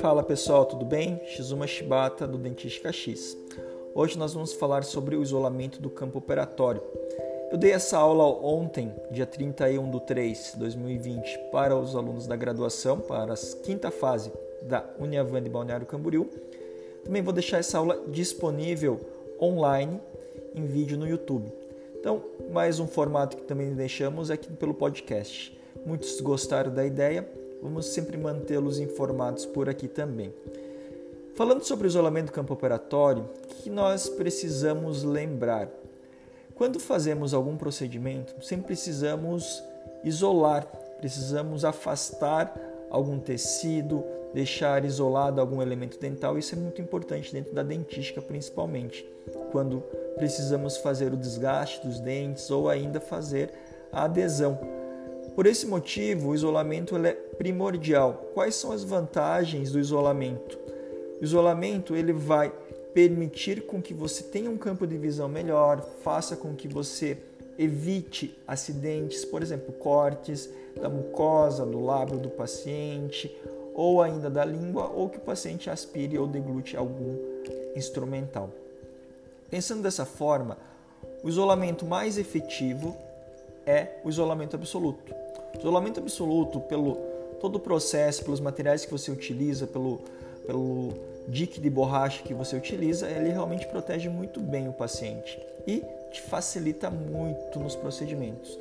Fala pessoal, tudo bem? Shizuma Shibata do Dentística X. Hoje nós vamos falar sobre o isolamento do campo operatório. Eu dei essa aula ontem, dia 31 de 3 de 2020, para os alunos da graduação, para a quinta fase da Uniavan de Balneário Camboriú. Também vou deixar essa aula disponível online em vídeo no YouTube. Então, mais um formato que também deixamos aqui pelo podcast. Muitos gostaram da ideia, vamos sempre mantê-los informados por aqui também. Falando sobre o isolamento do campo operatório, o que nós precisamos lembrar? Quando fazemos algum procedimento, sempre precisamos isolar, precisamos afastar algum tecido, deixar isolado algum elemento dental. Isso é muito importante dentro da dentística, principalmente, quando precisamos fazer o desgaste dos dentes ou ainda fazer a adesão. Por esse motivo, o isolamento é primordial. Quais são as vantagens do isolamento? O isolamento ele vai permitir com que você tenha um campo de visão melhor, faça com que você evite acidentes, por exemplo, cortes da mucosa, do lábio do paciente, ou ainda da língua, ou que o paciente aspire ou deglute algum instrumental. Pensando dessa forma, o isolamento mais efetivo é o isolamento absoluto. Isolamento absoluto, pelo todo o processo, pelos materiais que você utiliza, pelo, pelo dique de borracha que você utiliza, ele realmente protege muito bem o paciente e te facilita muito nos procedimentos.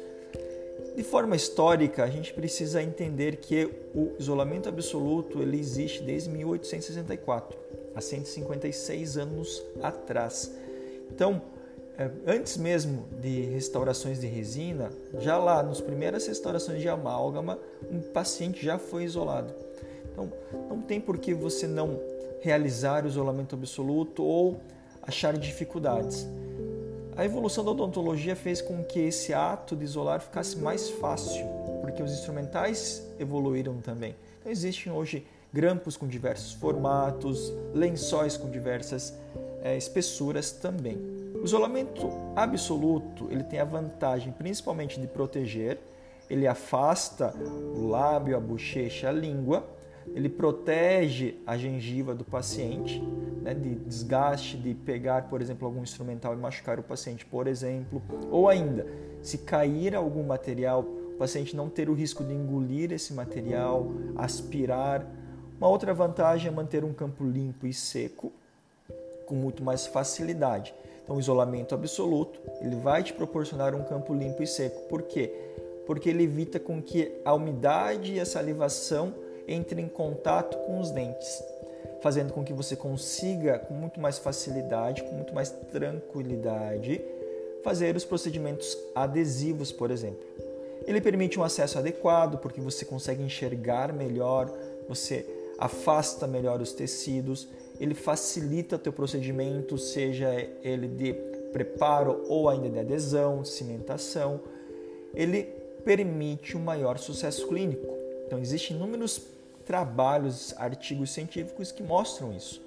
De forma histórica, a gente precisa entender que o isolamento absoluto ele existe desde 1864, há 156 anos atrás. Então, antes mesmo de restaurações de resina, já lá nas primeiras restaurações de amálgama, um paciente já foi isolado. Então, não tem por que você não realizar o isolamento absoluto ou achar dificuldades. A evolução da odontologia fez com que esse ato de isolar ficasse mais fácil, porque os instrumentais evoluíram também. Então, existem hoje grampos com diversos formatos, lençóis com diversas é, espessuras também. O isolamento absoluto ele tem a vantagem principalmente de proteger, ele afasta o lábio, a bochecha, a língua, ele protege a gengiva do paciente né, de desgaste, de pegar, por exemplo, algum instrumental e machucar o paciente, por exemplo, ou ainda, se cair algum material, o paciente não ter o risco de engolir esse material, aspirar. Uma outra vantagem é manter um campo limpo e seco com muito mais facilidade. Então, o isolamento absoluto, ele vai te proporcionar um campo limpo e seco. Por quê? Porque ele evita com que a umidade e a salivação entrem em contato com os dentes, fazendo com que você consiga com muito mais facilidade, com muito mais tranquilidade, fazer os procedimentos adesivos, por exemplo. Ele permite um acesso adequado, porque você consegue enxergar melhor, você afasta melhor os tecidos, ele facilita teu procedimento, seja ele de preparo ou ainda de adesão, cimentação. Ele permite um maior sucesso clínico. Então existem inúmeros trabalhos, artigos científicos que mostram isso,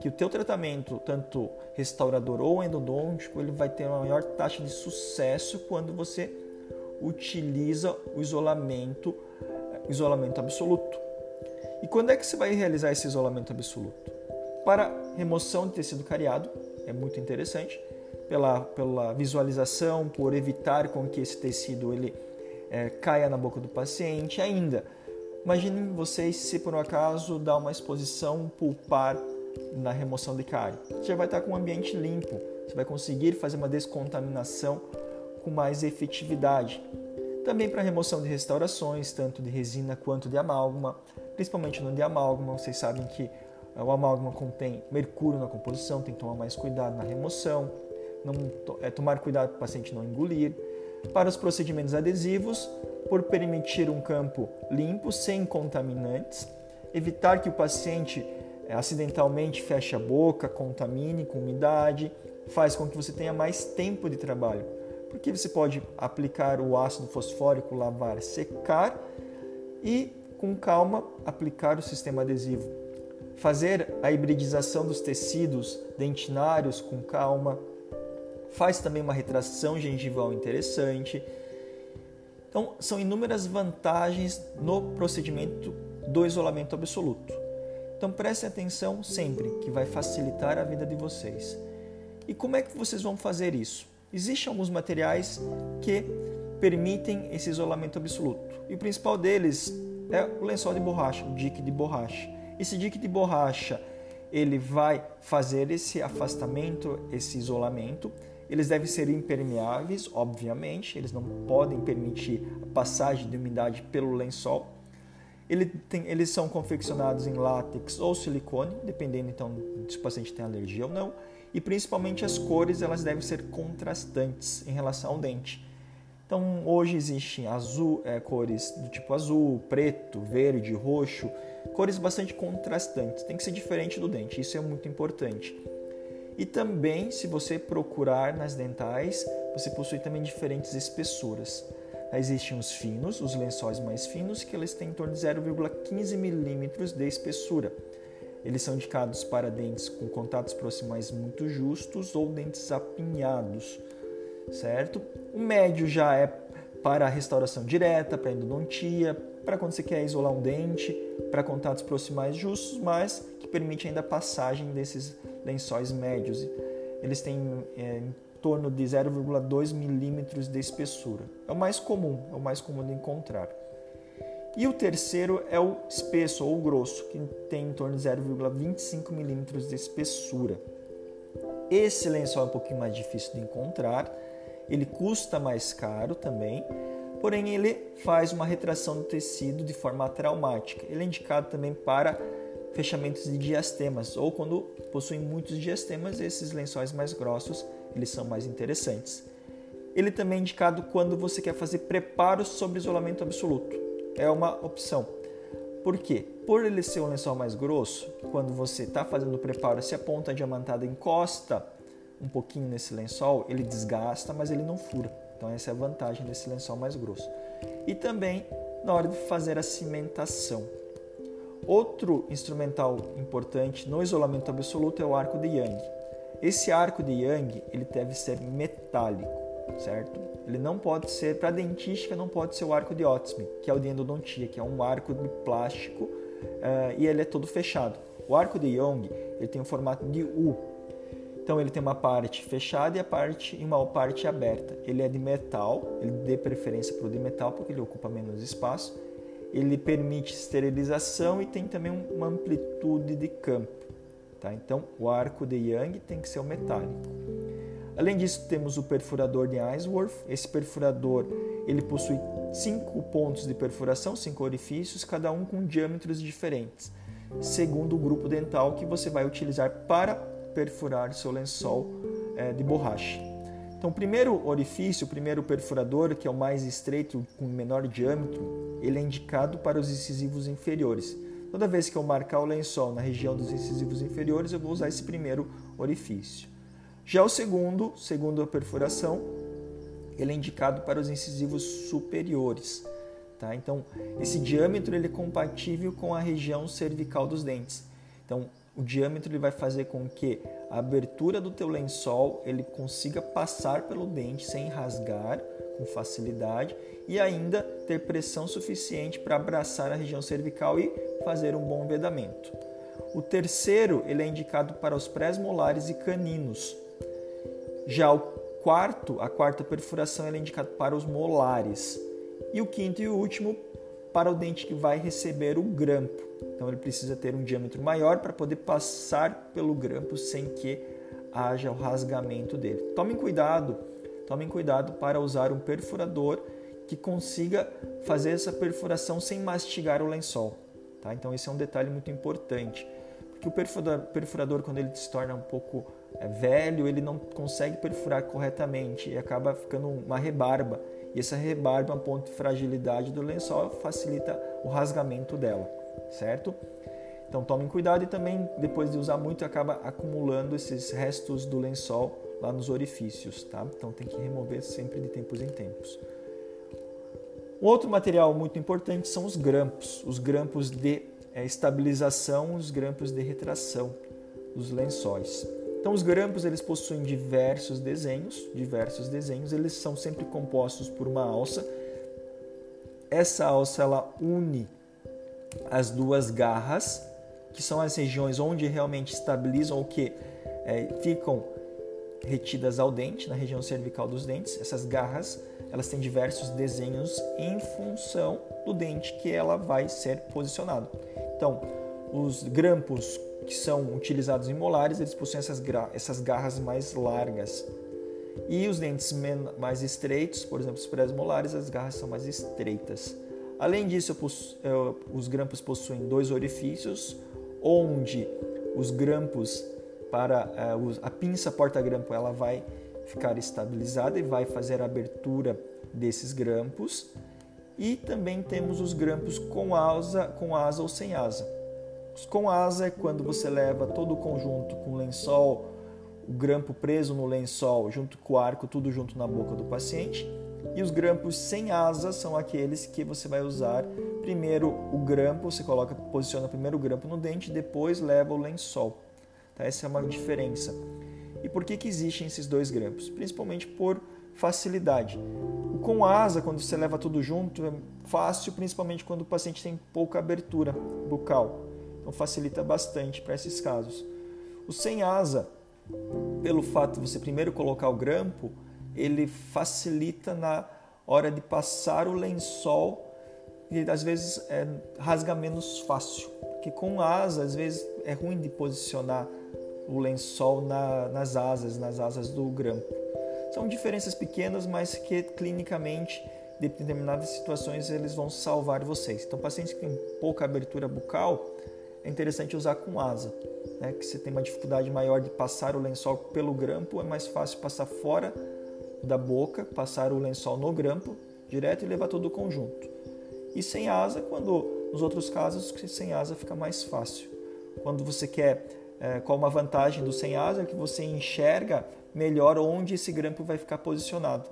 que o teu tratamento, tanto restaurador ou endodôntico, ele vai ter uma maior taxa de sucesso quando você utiliza o isolamento, isolamento absoluto. E quando é que você vai realizar esse isolamento absoluto? Para remoção de tecido cariado, é muito interessante, pela, pela visualização, por evitar com que esse tecido ele é, caia na boca do paciente. Ainda, imaginem vocês se por um acaso dá uma exposição pulpar na remoção de cárie. Você já vai estar com um ambiente limpo, você vai conseguir fazer uma descontaminação com mais efetividade. Também para remoção de restaurações, tanto de resina quanto de amálgama, principalmente no de amálgama, vocês sabem que o amálgama contém mercúrio na composição, tem que tomar mais cuidado na remoção, não, é, tomar cuidado para o paciente não engolir. Para os procedimentos adesivos, por permitir um campo limpo, sem contaminantes, evitar que o paciente é, acidentalmente feche a boca, contamine com umidade, faz com que você tenha mais tempo de trabalho porque você pode aplicar o ácido fosfórico, lavar, secar e com calma aplicar o sistema adesivo. Fazer a hibridização dos tecidos dentinários com calma. Faz também uma retração gengival interessante. Então, são inúmeras vantagens no procedimento do isolamento absoluto. Então, prestem atenção sempre, que vai facilitar a vida de vocês. E como é que vocês vão fazer isso? Existem alguns materiais que permitem esse isolamento absoluto. E o principal deles é o lençol de borracha, o dique de borracha. Esse dique de borracha, ele vai fazer esse afastamento, esse isolamento. Eles devem ser impermeáveis, obviamente, eles não podem permitir a passagem de umidade pelo lençol. Ele tem, eles são confeccionados em látex ou silicone, dependendo então se o paciente tem alergia ou não. E principalmente as cores, elas devem ser contrastantes em relação ao dente. Então hoje existem azul, é, cores do tipo azul, preto, verde, roxo, cores bastante contrastantes. Tem que ser diferente do dente, isso é muito importante. E também, se você procurar nas dentais, você possui também diferentes espessuras. Existem os finos, os lençóis mais finos, que eles têm em torno de 0,15 milímetros de espessura. Eles são indicados para dentes com contatos proximais muito justos ou dentes apinhados certo? O médio já é para restauração direta, para endodontia, para quando você quer isolar um dente, para contatos proximais justos, mas que permite ainda a passagem desses lençóis médios. Eles têm é, em torno de 0,2 milímetros de espessura. É o mais comum, é o mais comum de encontrar. E o terceiro é o espesso ou grosso, que tem em torno de 0,25 milímetros de espessura. Esse lençol é um pouquinho mais difícil de encontrar, ele custa mais caro também, porém ele faz uma retração do tecido de forma traumática. Ele é indicado também para fechamentos de diastemas ou quando possuem muitos diastemas, esses lençóis mais grossos, eles são mais interessantes. Ele também é indicado quando você quer fazer preparos sobre isolamento absoluto. É uma opção. Por quê? Por ele ser um lençol mais grosso, quando você está fazendo o preparo, se a ponta diamantada encosta um pouquinho nesse lençol, ele desgasta, mas ele não fura. Então essa é a vantagem desse lençol mais grosso. E também na hora de fazer a cimentação. Outro instrumental importante no isolamento absoluto é o arco de Young. Esse arco de Young ele deve ser metálico, certo? Ele não pode ser para dentística, não pode ser o arco de Otsme, que é o de endodontia, que é um arco de plástico uh, e ele é todo fechado. O arco de Young ele tem o formato de U, então ele tem uma parte fechada e a parte e uma parte aberta. Ele é de metal, ele dê preferência para o de metal porque ele ocupa menos espaço. Ele permite esterilização e tem também uma amplitude de campo. Tá? Então o arco de Young tem que ser o metálico. Além disso temos o perfurador de Ainsworth. Esse perfurador ele possui cinco pontos de perfuração, cinco orifícios, cada um com diâmetros diferentes, segundo o grupo dental que você vai utilizar para perfurar seu lençol é, de borracha. Então, o primeiro orifício, o primeiro perfurador, que é o mais estreito, com menor diâmetro, ele é indicado para os incisivos inferiores. Toda vez que eu marcar o lençol na região dos incisivos inferiores, eu vou usar esse primeiro orifício. Já o segundo, segundo a perfuração, ele é indicado para os incisivos superiores. Tá? Então, esse diâmetro ele é compatível com a região cervical dos dentes. Então, o diâmetro ele vai fazer com que a abertura do teu lençol ele consiga passar pelo dente sem rasgar com facilidade e ainda ter pressão suficiente para abraçar a região cervical e fazer um bom vedamento. O terceiro ele é indicado para os pré-molares e caninos. Já o quarto, a quarta perfuração é indicado para os molares. E o quinto e o último para o dente que vai receber o grampo. Então ele precisa ter um diâmetro maior para poder passar pelo grampo sem que haja o rasgamento dele. Tomem cuidado, tomem cuidado para usar um perfurador que consiga fazer essa perfuração sem mastigar o lençol. Tá? Então esse é um detalhe muito importante, porque o perfurador, perfurador quando ele se torna um pouco é, velho, ele não consegue perfurar corretamente e acaba ficando uma rebarba e essa rebarba, ponto de fragilidade do lençol, facilita o rasgamento dela, certo? Então tomem cuidado e também depois de usar muito acaba acumulando esses restos do lençol lá nos orifícios, tá? Então tem que remover sempre de tempos em tempos. Outro material muito importante são os grampos, os grampos de é, estabilização, os grampos de retração dos lençóis. Então os grampos eles possuem diversos desenhos, diversos desenhos, eles são sempre compostos por uma alça essa alça ela une as duas garras, que são as regiões onde realmente estabilizam ou que é, ficam retidas ao dente, na região cervical dos dentes. Essas garras, elas têm diversos desenhos em função do dente que ela vai ser posicionado. Então, os grampos que são utilizados em molares, eles possuem essas, essas garras mais largas. E os dentes mais estreitos, por exemplo, os pré-molares, as garras são mais estreitas. Além disso, os grampos possuem dois orifícios, onde os grampos para eh, a pinça porta-grampo ela vai ficar estabilizada e vai fazer a abertura desses grampos. E também temos os grampos com asa, com asa ou sem asa. Os com asa é quando você leva todo o conjunto com lençol, o grampo preso no lençol, junto com o arco, tudo junto na boca do paciente. E os grampos sem asa são aqueles que você vai usar primeiro o grampo, você coloca, posiciona primeiro o grampo no dente, depois leva o lençol. Tá? Essa é uma diferença. E por que, que existem esses dois grampos? Principalmente por facilidade. Com asa, quando você leva tudo junto, é fácil, principalmente quando o paciente tem pouca abertura bucal. Então facilita bastante para esses casos. O sem asa, pelo fato de você primeiro colocar o grampo, ele facilita na hora de passar o lençol e às vezes é, rasga menos fácil. Porque com asa, às vezes é ruim de posicionar o lençol na, nas asas, nas asas do grampo. São diferenças pequenas, mas que clinicamente, de determinadas situações, eles vão salvar vocês. Então, pacientes que têm pouca abertura bucal, é interessante usar com asa, né? que você tem uma dificuldade maior de passar o lençol pelo grampo, é mais fácil passar fora da boca, passar o lençol no grampo direto e levar todo o conjunto. E sem asa, quando nos outros casos, sem asa fica mais fácil. Quando você quer, é, qual uma vantagem do sem asa é que você enxerga melhor onde esse grampo vai ficar posicionado.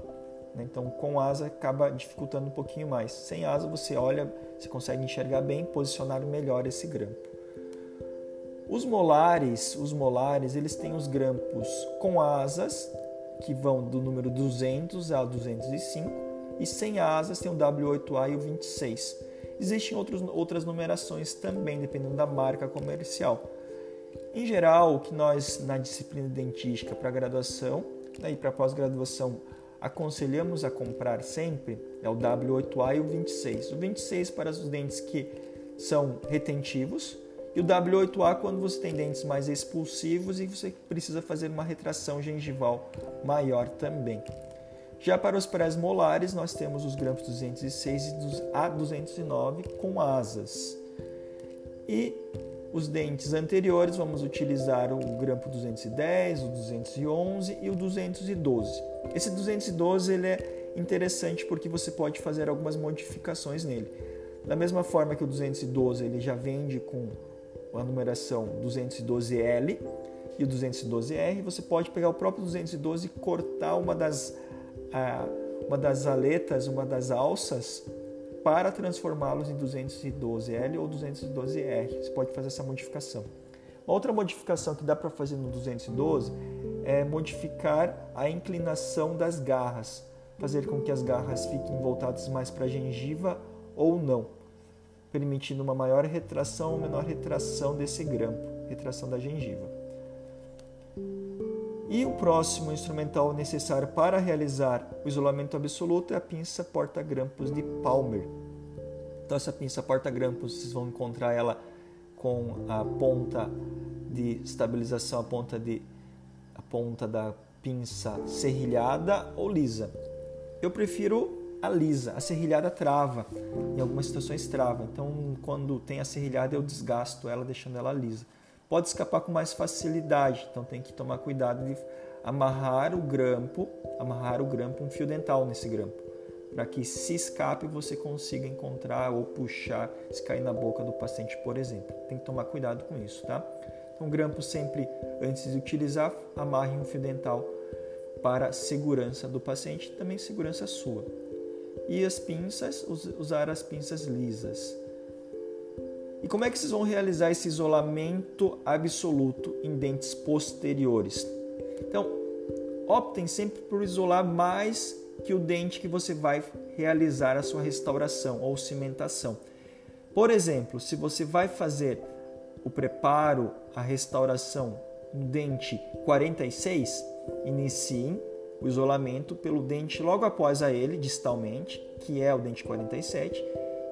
Né? Então, com asa acaba dificultando um pouquinho mais. Sem asa você olha, você consegue enxergar bem, posicionar melhor esse grampo. Os molares, os molares, eles têm os grampos com asas, que vão do número 200 ao 205, e sem asas tem o W8A e o 26. Existem outros, outras numerações também, dependendo da marca comercial. Em geral, o que nós na disciplina dentística para graduação né, e para pós-graduação aconselhamos a comprar sempre é o W8A e o 26. O 26 para os dentes que são retentivos, e o W8A quando você tem dentes mais expulsivos e você precisa fazer uma retração gengival maior também. Já para os pré-molares, nós temos os grampos 206 e a 209 com asas. E os dentes anteriores, vamos utilizar o grampo 210, o 211 e o 212. Esse 212 ele é interessante porque você pode fazer algumas modificações nele. Da mesma forma que o 212 ele já vende com a numeração 212L e o 212R, você pode pegar o próprio 212 e cortar uma das, uma das aletas, uma das alças, para transformá-los em 212L ou 212R. Você pode fazer essa modificação. outra modificação que dá para fazer no 212 é modificar a inclinação das garras, fazer com que as garras fiquem voltadas mais para a gengiva ou não permitindo uma maior retração ou menor retração desse grampo, retração da gengiva. E o próximo instrumental necessário para realizar o isolamento absoluto é a pinça porta-grampos de Palmer. Então essa pinça porta-grampos vocês vão encontrar ela com a ponta de estabilização, a ponta de a ponta da pinça serrilhada ou lisa. Eu prefiro a lisa. A serrilhada trava, em algumas situações trava. Então, quando tem a serrilhada, eu desgasto ela deixando ela lisa. Pode escapar com mais facilidade, então tem que tomar cuidado de amarrar o grampo, amarrar o grampo, um fio dental nesse grampo, para que se escape você consiga encontrar ou puxar, se cair na boca do paciente, por exemplo. Tem que tomar cuidado com isso, tá? Então, grampo sempre antes de utilizar, amarre um fio dental para segurança do paciente e também segurança sua e as pinças, usar as pinças lisas. E como é que vocês vão realizar esse isolamento absoluto em dentes posteriores? Então, optem sempre por isolar mais que o dente que você vai realizar a sua restauração ou cimentação. Por exemplo, se você vai fazer o preparo, a restauração no dente 46, iniciem o isolamento pelo dente logo após a ele, distalmente, que é o dente 47,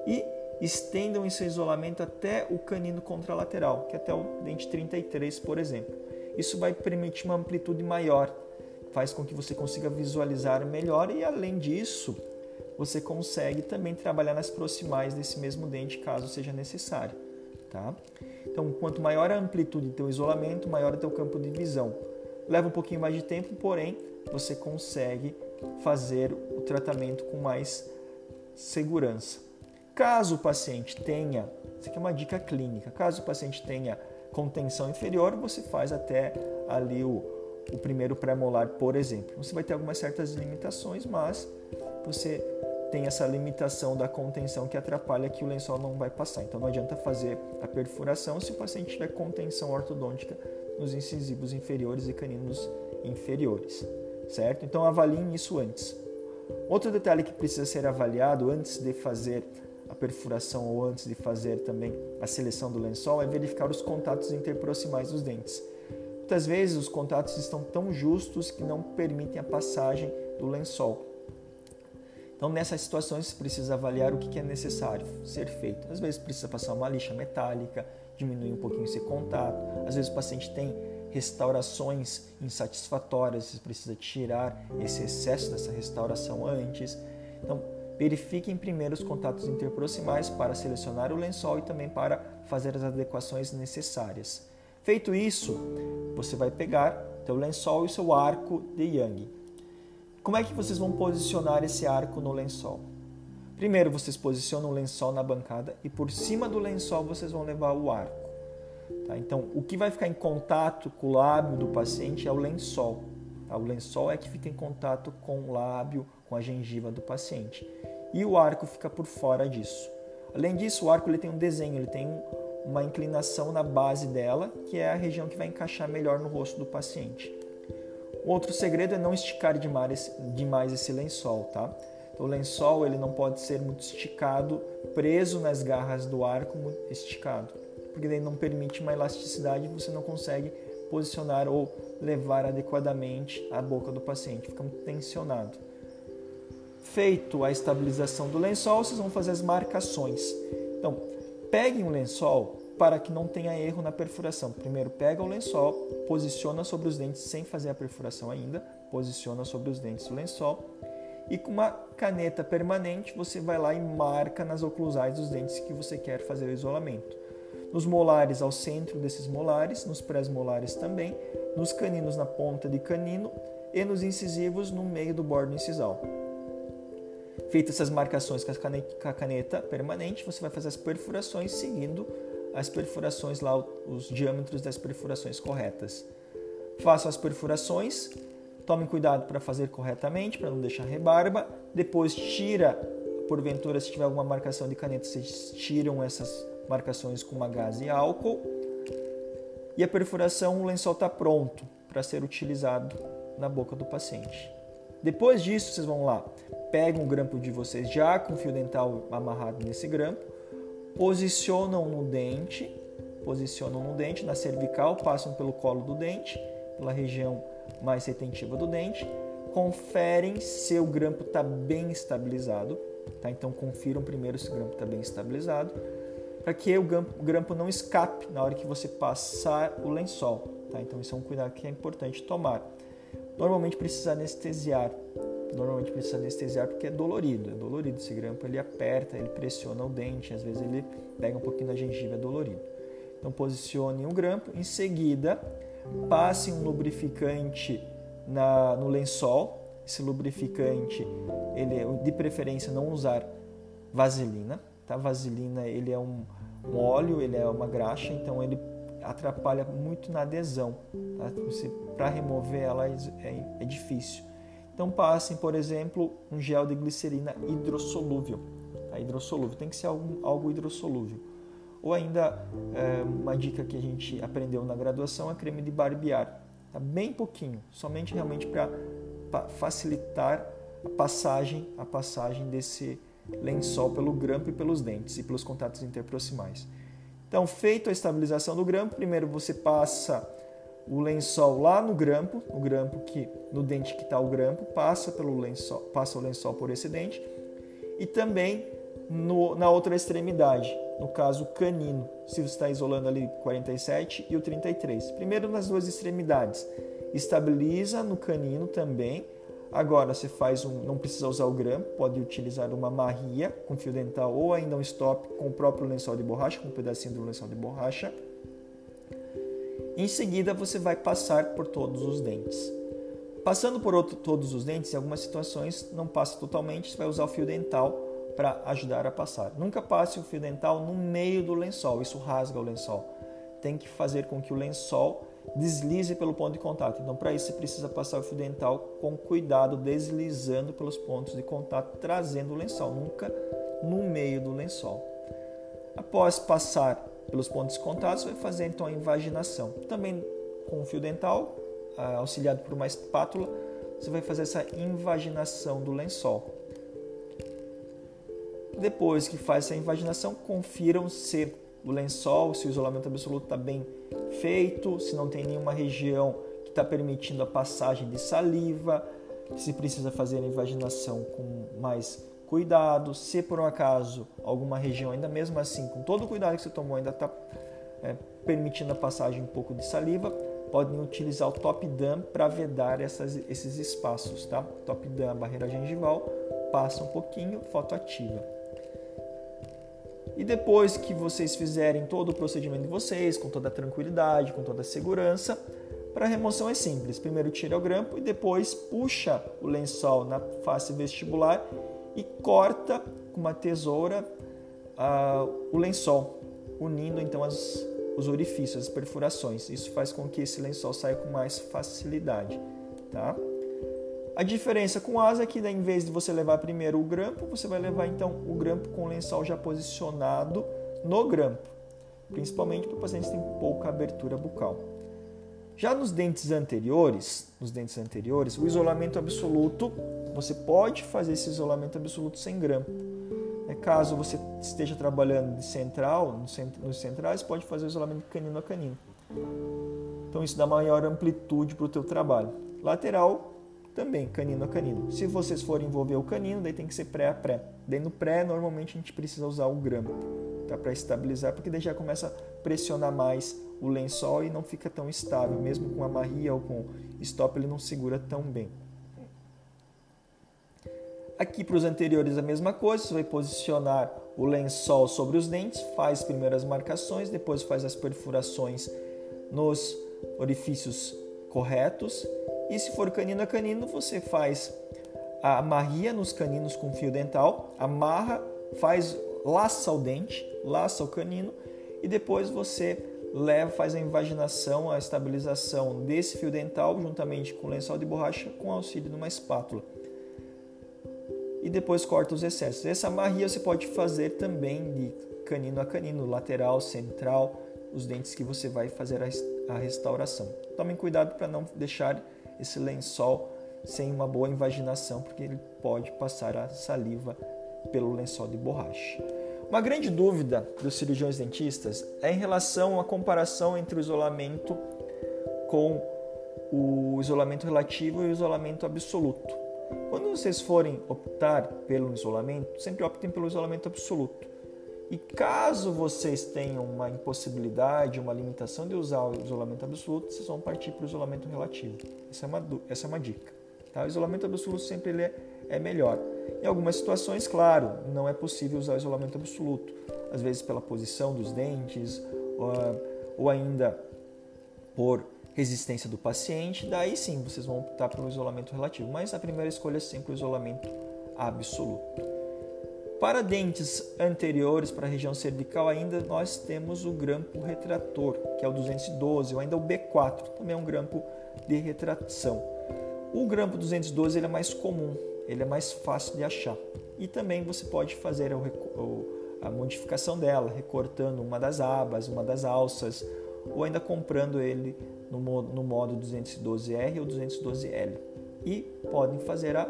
e estendam esse isolamento até o canino contralateral, que é até o dente 33, por exemplo. Isso vai permitir uma amplitude maior, faz com que você consiga visualizar melhor e além disso, você consegue também trabalhar nas proximais desse mesmo dente, caso seja necessário, tá? Então, quanto maior a amplitude do teu isolamento, maior é o teu campo de visão. Leva um pouquinho mais de tempo, porém, você consegue fazer o tratamento com mais segurança. Caso o paciente tenha, isso aqui é uma dica clínica, caso o paciente tenha contenção inferior, você faz até ali o, o primeiro pré-molar, por exemplo. Você vai ter algumas certas limitações, mas você tem essa limitação da contenção que atrapalha que o lençol não vai passar. Então não adianta fazer a perfuração se o paciente tiver contenção ortodôntica nos incisivos inferiores e caninos inferiores, certo? Então avaliem isso antes. Outro detalhe que precisa ser avaliado antes de fazer a perfuração ou antes de fazer também a seleção do lençol é verificar os contatos interproximais dos dentes. Muitas vezes os contatos estão tão justos que não permitem a passagem do lençol. Então, nessas situações, precisa avaliar o que é necessário ser feito. Às vezes, precisa passar uma lixa metálica, diminuir um pouquinho esse contato. Às vezes, o paciente tem restaurações insatisfatórias, você precisa tirar esse excesso dessa restauração antes. Então, Verifiquem primeiro os contatos interproximais para selecionar o lençol e também para fazer as adequações necessárias. Feito isso, você vai pegar seu lençol e seu arco de Yang. Como é que vocês vão posicionar esse arco no lençol? Primeiro, vocês posicionam o lençol na bancada e por cima do lençol vocês vão levar o arco. Tá? Então, o que vai ficar em contato com o lábio do paciente é o lençol. Tá? O lençol é que fica em contato com o lábio, com a gengiva do paciente e o arco fica por fora disso. Além disso, o arco ele tem um desenho, ele tem uma inclinação na base dela, que é a região que vai encaixar melhor no rosto do paciente. Outro segredo é não esticar demais, demais esse lençol, tá? Então, o lençol ele não pode ser muito esticado, preso nas garras do arco, esticado, porque daí não permite uma elasticidade você não consegue posicionar ou levar adequadamente a boca do paciente, fica muito tensionado. Feito a estabilização do lençol, vocês vão fazer as marcações. Então, peguem o lençol para que não tenha erro na perfuração. Primeiro, pega o lençol, posiciona sobre os dentes sem fazer a perfuração ainda, posiciona sobre os dentes o lençol e com uma caneta permanente você vai lá e marca nas oclusais dos dentes que você quer fazer o isolamento. Nos molares ao centro desses molares, nos pré-molares também, nos caninos na ponta de canino e nos incisivos no meio do bordo incisal. Feitas essas marcações com a caneta permanente, você vai fazer as perfurações seguindo as perfurações lá, os diâmetros das perfurações corretas. Façam as perfurações, tomem cuidado para fazer corretamente, para não deixar rebarba. Depois tira, porventura, se tiver alguma marcação de caneta, vocês tiram essas marcações com uma gás e álcool. E a perfuração, o lençol está pronto para ser utilizado na boca do paciente. Depois disso, vocês vão lá, pegam o grampo de vocês já com fio dental amarrado nesse grampo, posicionam no dente, posicionam no dente, na cervical, passam pelo colo do dente, pela região mais retentiva do dente, conferem se o grampo está bem estabilizado, tá? Então confiram primeiro se o grampo está bem estabilizado, para que o grampo não escape na hora que você passar o lençol, tá? Então isso é um cuidado que é importante tomar. Normalmente precisa anestesiar. Normalmente precisa anestesiar porque é dolorido. É dolorido esse grampo, ele aperta, ele pressiona o dente, às vezes ele pega um pouquinho da gengiva, é dolorido. Então posicione o grampo, em seguida passe um lubrificante na, no lençol. Esse lubrificante, ele é, de preferência não usar vaselina, tá? Vaselina ele é um, um óleo, ele é uma graxa, então ele atrapalha muito na adesão. Tá? Para remover ela é, é, é, difícil. Então passem, por exemplo, um gel de glicerina hidrossolúvel. Tá? Hidrossolúvel tem que ser algo, algo hidrossolúvel. Ou ainda é, uma dica que a gente aprendeu na graduação é creme de barbear. Tá? Bem pouquinho, somente realmente para facilitar a passagem, a passagem desse lençol pelo grampo e pelos dentes e pelos contatos interproximais. Então, feita a estabilização do grampo, primeiro você passa o lençol lá no grampo, no grampo que no dente que está o grampo, passa pelo lençol, passa o lençol por esse dente e também no, na outra extremidade, no caso canino, se você está isolando ali 47 e o 33. Primeiro nas duas extremidades, estabiliza no canino também. Agora você faz um, não precisa usar o grampo, pode utilizar uma marria com fio dental ou ainda um stop com o próprio lençol de borracha, com um pedacinho do lençol de borracha. Em seguida você vai passar por todos os dentes. Passando por outro, todos os dentes, em algumas situações não passa totalmente, você vai usar o fio dental para ajudar a passar. Nunca passe o fio dental no meio do lençol, isso rasga o lençol. Tem que fazer com que o lençol deslize pelo ponto de contato. Então, para isso, você precisa passar o fio dental com cuidado, deslizando pelos pontos de contato, trazendo o lençol, nunca no meio do lençol. Após passar pelos pontos de contato, você vai fazer então a invaginação. Também com o fio dental, ah, auxiliado por uma espátula, você vai fazer essa invaginação do lençol. Depois que faz essa invaginação, confiram se o lençol, se o isolamento absoluto está bem feito, se não tem nenhuma região que está permitindo a passagem de saliva, se precisa fazer a invaginação com mais cuidado, se por um acaso alguma região, ainda mesmo assim, com todo o cuidado que você tomou, ainda está é, permitindo a passagem um pouco de saliva, podem utilizar o top dam para vedar essas, esses espaços, tá? Top dam, barreira gengival, passa um pouquinho, foto ativa. E depois que vocês fizerem todo o procedimento de vocês, com toda a tranquilidade, com toda a segurança, para remoção é simples. Primeiro tira o grampo e depois puxa o lençol na face vestibular e corta com uma tesoura uh, o lençol, unindo então as, os orifícios, as perfurações. Isso faz com que esse lençol saia com mais facilidade, tá? A diferença com asa é que, em vez de você levar primeiro o grampo, você vai levar então o grampo com o lençol já posicionado no grampo, principalmente para pacientes que têm pouca abertura bucal. Já nos dentes anteriores, nos dentes anteriores, o isolamento absoluto, você pode fazer esse isolamento absoluto sem grampo. É, caso você esteja trabalhando de central, nos centrais, pode fazer o isolamento canino a canino. Então isso dá maior amplitude para o teu trabalho. Lateral, também canino a canino. Se vocês forem envolver o canino, daí tem que ser pré a pré. Daí no pré, normalmente a gente precisa usar o grampo tá? para estabilizar, porque daí já começa a pressionar mais o lençol e não fica tão estável. Mesmo com a marria ou com stop, ele não segura tão bem. Aqui para os anteriores a mesma coisa, você vai posicionar o lençol sobre os dentes, faz primeiras marcações, depois faz as perfurações nos orifícios corretos e se for canino a canino, você faz a amarria nos caninos com fio dental, amarra, faz laça o dente, laça o canino e depois você leva, faz a invaginação, a estabilização desse fio dental juntamente com o lençol de borracha com auxílio de uma espátula. E depois corta os excessos. Essa amarria você pode fazer também de canino a canino, lateral, central, os dentes que você vai fazer a restauração. Tomem cuidado para não deixar esse lençol sem uma boa invaginação, porque ele pode passar a saliva pelo lençol de borracha. Uma grande dúvida dos cirurgiões dentistas é em relação à comparação entre o isolamento com o isolamento relativo e o isolamento absoluto. Quando vocês forem optar pelo isolamento, sempre optem pelo isolamento absoluto. E caso vocês tenham uma impossibilidade, uma limitação de usar o isolamento absoluto, vocês vão partir para o isolamento relativo. Essa é uma, essa é uma dica. Tá? O isolamento absoluto sempre ele é, é melhor. Em algumas situações, claro, não é possível usar o isolamento absoluto. Às vezes pela posição dos dentes, ou, ou ainda por resistência do paciente, daí sim vocês vão optar pelo isolamento relativo. Mas a primeira escolha é sempre o isolamento absoluto. Para dentes anteriores, para a região cervical, ainda nós temos o grampo retrator, que é o 212, ou ainda o B4, também é um grampo de retração. O grampo 212 ele é mais comum, ele é mais fácil de achar. E também você pode fazer a modificação dela, recortando uma das abas, uma das alças, ou ainda comprando ele no modo 212R ou 212L. E podem fazer a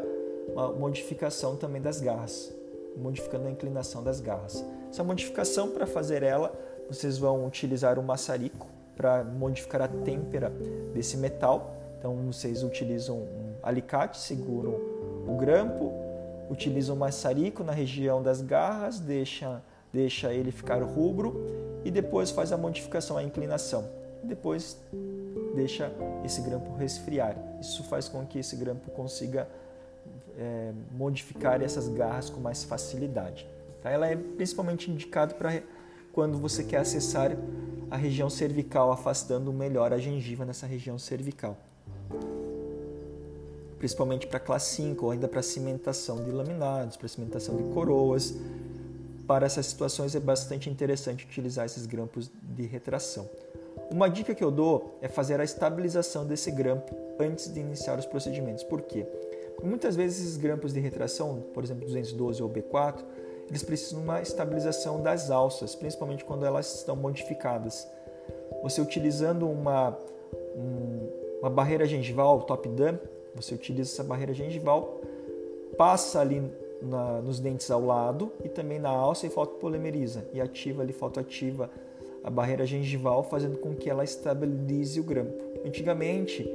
modificação também das garras, modificando a inclinação das garras. Essa modificação, para fazer ela, vocês vão utilizar o maçarico para modificar a têmpera desse metal. Então, vocês utilizam um alicate, seguram o grampo, utilizam o maçarico na região das garras, deixa, deixa ele ficar rubro e depois faz a modificação, a inclinação. Depois deixa esse grampo resfriar. Isso faz com que esse grampo consiga é, modificar essas garras com mais facilidade. Tá? Ela é principalmente indicada para quando você quer acessar a região cervical, afastando melhor a gengiva nessa região cervical. Principalmente para classe 5 ou ainda para cimentação de laminados, para cimentação de coroas. Para essas situações é bastante interessante utilizar esses grampos de retração. Uma dica que eu dou é fazer a estabilização desse grampo antes de iniciar os procedimentos. Por quê? Muitas vezes esses grampos de retração, por exemplo 212 ou B4, eles precisam de uma estabilização das alças, principalmente quando elas estão modificadas. Você utilizando uma, um, uma barreira gengival top-down, você utiliza essa barreira gengival, passa ali na, nos dentes ao lado e também na alça e fotopolimeriza e ativa ali, fotoativa a barreira gengival, fazendo com que ela estabilize o grampo. Antigamente,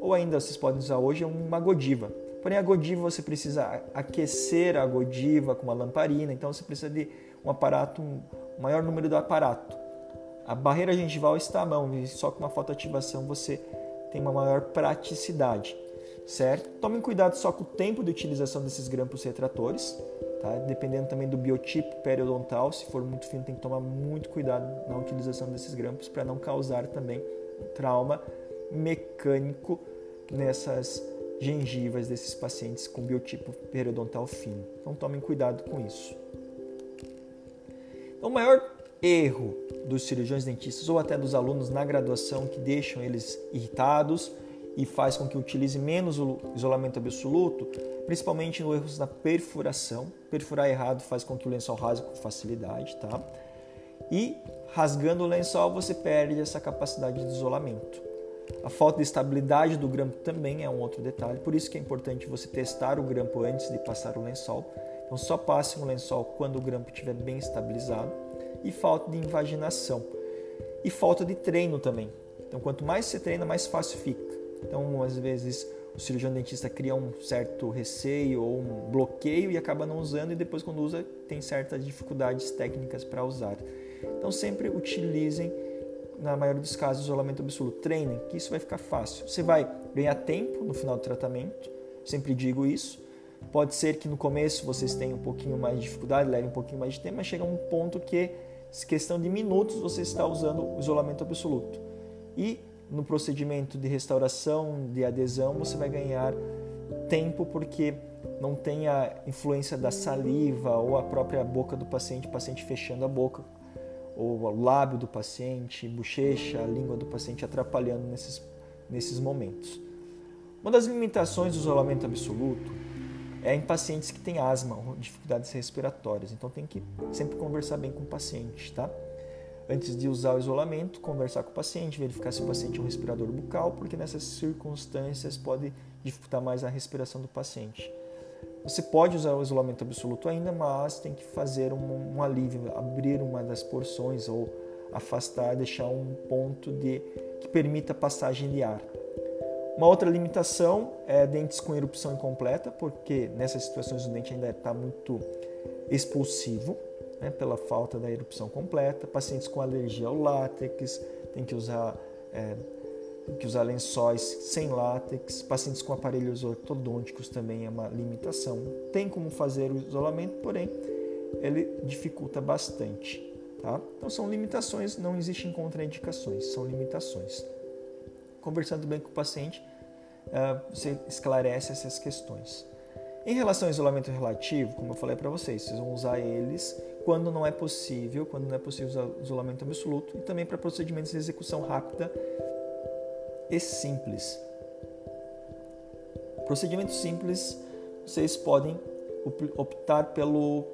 ou ainda vocês podem usar hoje, é uma godiva. Porém, a godiva você precisa aquecer a godiva com uma lamparina, então você precisa de um aparato, um maior número do aparato. A barreira gengival está à mão e só com uma fotoativação você tem uma maior praticidade, certo? Tomem cuidado só com o tempo de utilização desses grampos retratores, Tá? Dependendo também do biotipo periodontal, se for muito fino, tem que tomar muito cuidado na utilização desses grampos para não causar também trauma mecânico nessas gengivas desses pacientes com biotipo periodontal fino. Então tomem cuidado com isso. O maior erro dos cirurgiões dentistas ou até dos alunos na graduação que deixam eles irritados e faz com que utilize menos o isolamento absoluto, principalmente no erros da perfuração. Perfurar errado faz com que o lençol rasgue com facilidade, tá? E rasgando o lençol você perde essa capacidade de isolamento. A falta de estabilidade do grampo também é um outro detalhe, por isso que é importante você testar o grampo antes de passar o lençol. Então só passe um lençol quando o grampo estiver bem estabilizado. E falta de invaginação. E falta de treino também. Então quanto mais você treina, mais fácil fica. Então, às vezes, o cirurgião dentista cria um certo receio ou um bloqueio e acaba não usando, e depois, quando usa, tem certas dificuldades técnicas para usar. Então, sempre utilizem, na maioria dos casos, isolamento absoluto. Treinem, que isso vai ficar fácil. Você vai ganhar tempo no final do tratamento, sempre digo isso. Pode ser que no começo vocês tenham um pouquinho mais de dificuldade, leve um pouquinho mais de tempo, mas chega um ponto que, questão de minutos, você está usando o isolamento absoluto. E no procedimento de restauração, de adesão, você vai ganhar tempo porque não tem a influência da saliva ou a própria boca do paciente, o paciente fechando a boca, ou o lábio do paciente, bochecha, a língua do paciente atrapalhando nesses, nesses momentos. Uma das limitações do isolamento absoluto é em pacientes que têm asma ou dificuldades respiratórias. Então tem que sempre conversar bem com o paciente, tá? antes de usar o isolamento, conversar com o paciente, verificar se o paciente é um respirador bucal, porque nessas circunstâncias pode dificultar mais a respiração do paciente. Você pode usar o isolamento absoluto ainda, mas tem que fazer um, um alívio, abrir uma das porções ou afastar, deixar um ponto de que permita passagem de ar. Uma outra limitação é dentes com erupção incompleta, porque nessas situações o dente ainda está muito expulsivo, né, pela falta da erupção completa. Pacientes com alergia ao látex tem que usar, é, que usar lençóis sem látex. Pacientes com aparelhos ortodônticos também é uma limitação. Tem como fazer o isolamento, porém ele dificulta bastante. Tá? Então são limitações, não existem contraindicações, são limitações. Conversando bem com o paciente, uh, você esclarece essas questões. Em relação ao isolamento relativo, como eu falei para vocês, vocês vão usar eles quando não é possível, quando não é possível usar isolamento absoluto e também para procedimentos de execução rápida e simples. Procedimentos simples, vocês podem optar pelo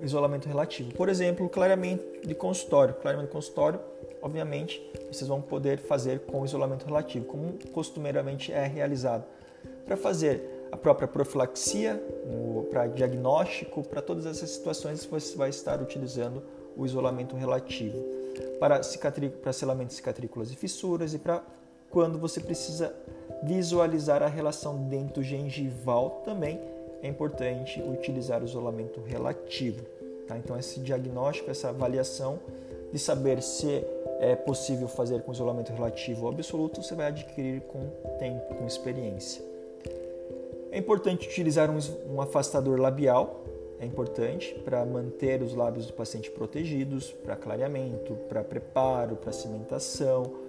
isolamento relativo. Por exemplo, clareamento de consultório. Clareamento de consultório, obviamente, vocês vão poder fazer com isolamento relativo, como costumeiramente é realizado. Para fazer a própria profilaxia, para diagnóstico, para todas essas situações você vai estar utilizando o isolamento relativo. Para, para selamento de cicatrículas e fissuras e para quando você precisa visualizar a relação dentro gengival também é importante utilizar o isolamento relativo. Tá? Então, esse diagnóstico, essa avaliação de saber se é possível fazer com isolamento relativo ou absoluto, você vai adquirir com tempo, com experiência. É importante utilizar um, um afastador labial, é importante para manter os lábios do paciente protegidos, para clareamento, para preparo, para cimentação.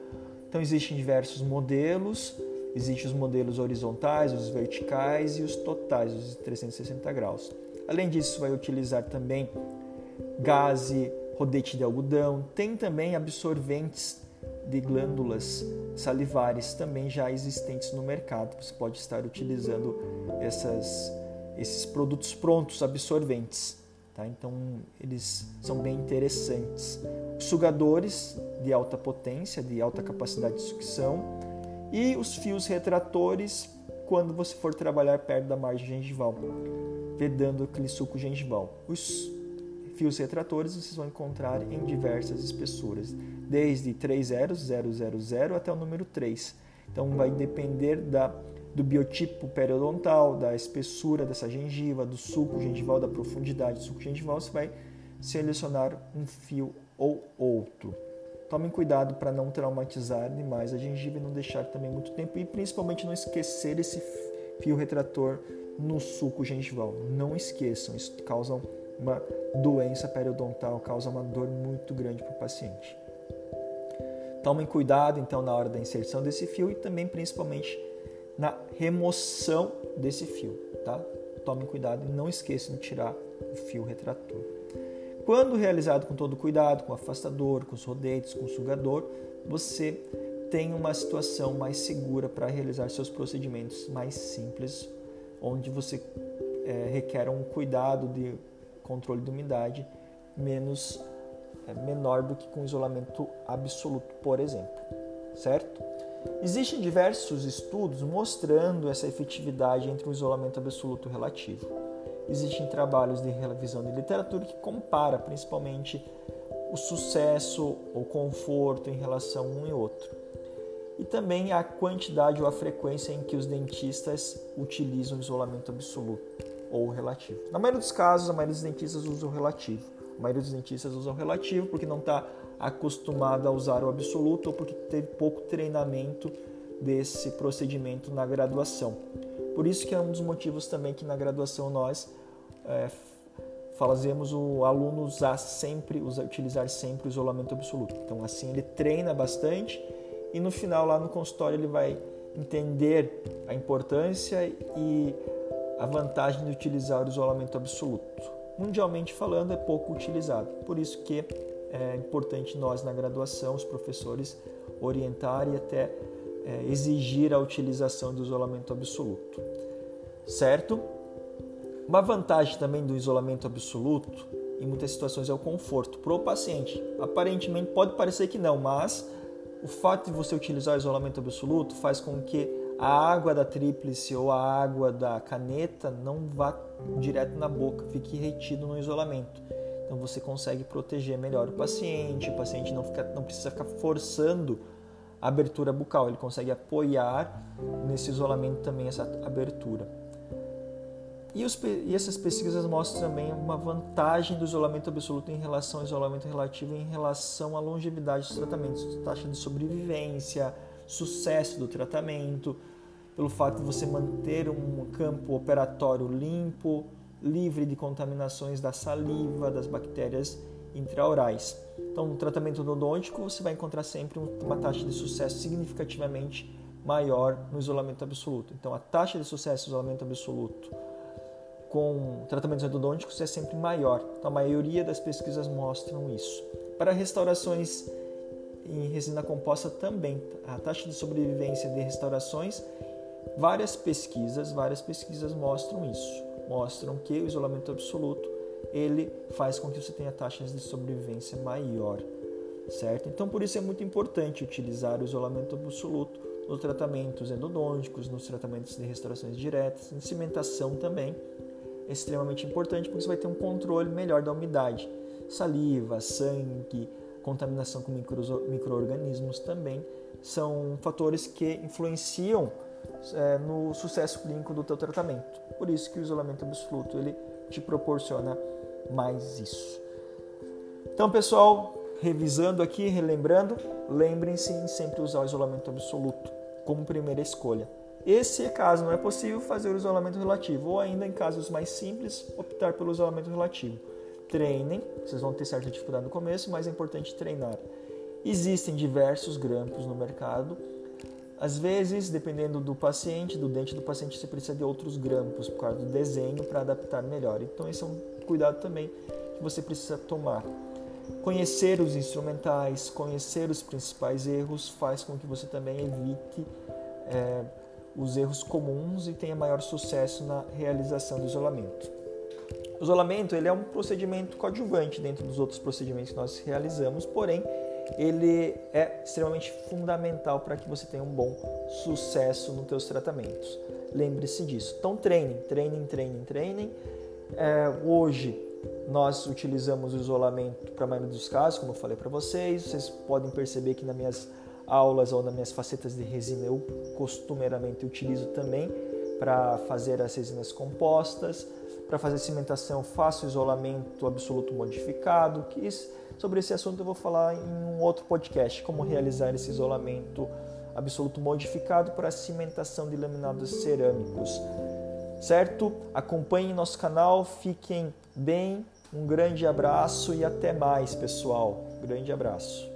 Então existem diversos modelos, existem os modelos horizontais, os verticais e os totais, os 360 graus. Além disso, vai utilizar também gaze, rodete de algodão, tem também absorventes de glândulas salivares também já existentes no mercado. Você pode estar utilizando essas, esses produtos prontos, absorventes. Tá? Então, eles são bem interessantes. Sugadores de alta potência, de alta capacidade de sucção e os fios retratores quando você for trabalhar perto da margem gengival, vedando aquele suco gengival. Os fios retratores vocês vão encontrar em diversas espessuras, desde 30000 até o número 3. Então vai depender da, do biotipo periodontal, da espessura dessa gengiva, do suco gengival, da profundidade do suco gengival, você vai selecionar um fio ou outro. Tomem cuidado para não traumatizar demais a gengiva e não deixar também muito tempo e principalmente não esquecer esse fio retrator no suco gengival. Não esqueçam, isso causa uma doença periodontal, causa uma dor muito grande para o paciente. Tomem cuidado então na hora da inserção desse fio e também principalmente na remoção desse fio, tá? Tomem cuidado e não esqueçam de tirar o fio retrator. Quando realizado com todo cuidado, com afastador, com os rodetes, com o sugador, você tem uma situação mais segura para realizar seus procedimentos mais simples, onde você é, requer um cuidado de controle de umidade menos é, menor do que com isolamento absoluto, por exemplo, certo? Existem diversos estudos mostrando essa efetividade entre o isolamento absoluto e relativo. Existem trabalhos de revisão de literatura que compara principalmente o sucesso ou conforto em relação um e outro. E também a quantidade ou a frequência em que os dentistas utilizam isolamento absoluto ou relativo. Na maioria dos casos, a maioria dos dentistas usa o relativo. A maioria dos dentistas usa o relativo porque não está acostumado a usar o absoluto ou porque teve pouco treinamento desse procedimento na graduação. Por isso que é um dos motivos também que na graduação nós é, fazemos o aluno usar sempre, usar, utilizar sempre o isolamento absoluto. Então assim ele treina bastante e no final lá no consultório ele vai entender a importância e a vantagem de utilizar o isolamento absoluto. Mundialmente falando é pouco utilizado, por isso que é importante nós na graduação, os professores orientar e até é, exigir a utilização do isolamento absoluto, certo? Uma vantagem também do isolamento absoluto, em muitas situações, é o conforto para o paciente. Aparentemente pode parecer que não, mas o fato de você utilizar o isolamento absoluto faz com que a água da tríplice ou a água da caneta não vá direto na boca, fique retido no isolamento. Então você consegue proteger melhor o paciente, o paciente não, fica, não precisa ficar forçando a abertura bucal, ele consegue apoiar nesse isolamento também essa abertura. E, os, e, essas pesquisas mostram também uma vantagem do isolamento absoluto em relação ao isolamento relativo em relação à longevidade dos tratamentos, taxa de sobrevivência, sucesso do tratamento, pelo fato de você manter um campo operatório limpo, livre de contaminações da saliva, das bactérias intraorais. Então, no tratamento odontológico, você vai encontrar sempre uma taxa de sucesso significativamente maior no isolamento absoluto. Então, a taxa de sucesso no isolamento absoluto com tratamentos endodônticos é sempre maior. Então, a maioria das pesquisas mostram isso. Para restaurações em resina composta também, a taxa de sobrevivência de restaurações, várias pesquisas, várias pesquisas mostram isso. Mostram que o isolamento absoluto ele faz com que você tenha taxas de sobrevivência maior, certo? Então por isso é muito importante utilizar o isolamento absoluto nos tratamentos endodônticos, nos tratamentos de restaurações diretas, em cimentação também. É extremamente importante porque você vai ter um controle melhor da umidade. Saliva, sangue, contaminação com micro-organismos também são fatores que influenciam é, no sucesso clínico do teu tratamento. Por isso que o isolamento absoluto ele te proporciona mais isso. Então, pessoal, revisando aqui, relembrando, lembrem-se em sempre usar o isolamento absoluto como primeira escolha. Esse caso não é possível fazer o isolamento relativo, ou ainda em casos mais simples, optar pelo isolamento relativo. Treinem, vocês vão ter certa dificuldade no começo, mas é importante treinar. Existem diversos grampos no mercado. Às vezes, dependendo do paciente, do dente do paciente, você precisa de outros grampos por causa do desenho para adaptar melhor. Então, esse é um cuidado também que você precisa tomar. Conhecer os instrumentais, conhecer os principais erros faz com que você também evite é, os erros comuns e tenha maior sucesso na realização do isolamento. O isolamento ele é um procedimento coadjuvante dentro dos outros procedimentos que nós realizamos, porém ele é extremamente fundamental para que você tenha um bom sucesso nos seus tratamentos. Lembre-se disso. Então treinem, treinem, treinem, treinem. É, hoje nós utilizamos o isolamento para a maioria dos casos, como eu falei para vocês. Vocês podem perceber que nas minhas aulas ou nas minhas facetas de resina eu costumeiramente utilizo também para fazer as resinas compostas. Para fazer cimentação, faço isolamento absoluto modificado. Que sobre esse assunto eu vou falar em um outro podcast, como realizar esse isolamento absoluto modificado para cimentação de laminados cerâmicos certo? Acompanhem nosso canal, fiquem bem, um grande abraço e até mais, pessoal. Grande abraço.